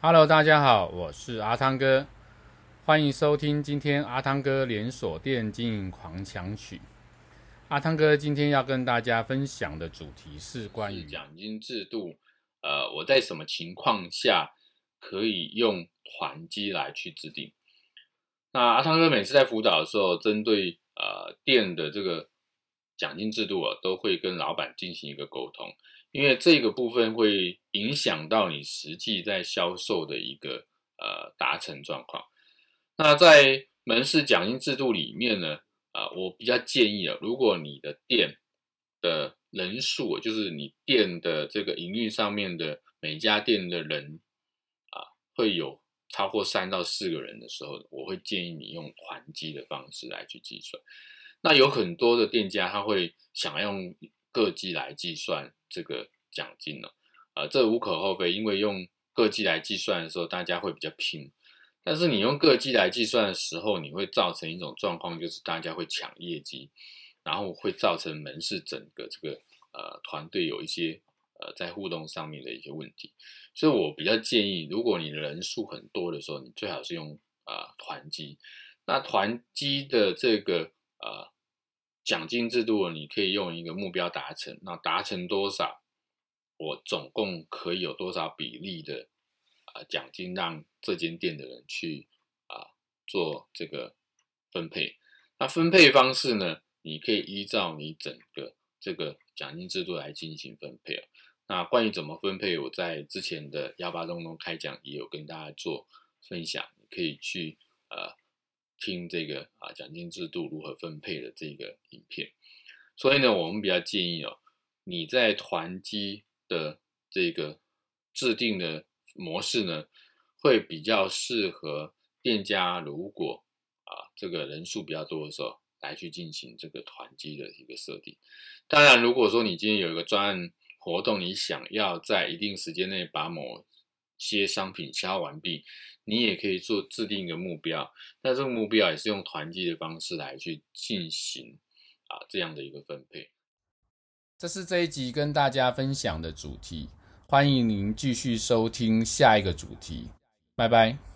Hello，大家好，我是阿汤哥，欢迎收听今天阿汤哥连锁店经营狂想曲。阿汤哥今天要跟大家分享的主题是关于奖金制度。呃，我在什么情况下可以用团绩来去制定？那阿汤哥每次在辅导的时候，针对呃店的这个奖金制度啊，都会跟老板进行一个沟通。因为这个部分会影响到你实际在销售的一个呃达成状况。那在门市奖金制度里面呢，啊、我比较建议啊，如果你的店的人数，就是你店的这个营运上面的每家店的人啊，会有超过三到四个人的时候，我会建议你用团绩的方式来去计算。那有很多的店家他会想用个绩来计算。这个奖金呢，啊，这无可厚非，因为用个绩来计算的时候，大家会比较拼。但是你用个绩来计算的时候，你会造成一种状况，就是大家会抢业绩，然后会造成门市整个这个呃团队有一些呃在互动上面的一些问题。所以我比较建议，如果你人数很多的时候，你最好是用啊团绩。那团绩的这个呃。奖金制度，你可以用一个目标达成，那达成多少，我总共可以有多少比例的啊奖金让这间店的人去啊做这个分配。那分配方式呢，你可以依照你整个这个奖金制度来进行分配。那关于怎么分配，我在之前的幺八东东开讲也有跟大家做分享，你可以去呃。听这个啊，奖金制度如何分配的这个影片，所以呢，我们比较建议哦，你在团绩的这个制定的模式呢，会比较适合店家如果啊这个人数比较多的时候来去进行这个团绩的一个设定。当然，如果说你今天有一个专案活动，你想要在一定时间内把某些商品消耗完毕，你也可以做制定一个目标，那这个目标也是用团绩的方式来去进行啊这样的一个分配。这是这一集跟大家分享的主题，欢迎您继续收听下一个主题，拜拜。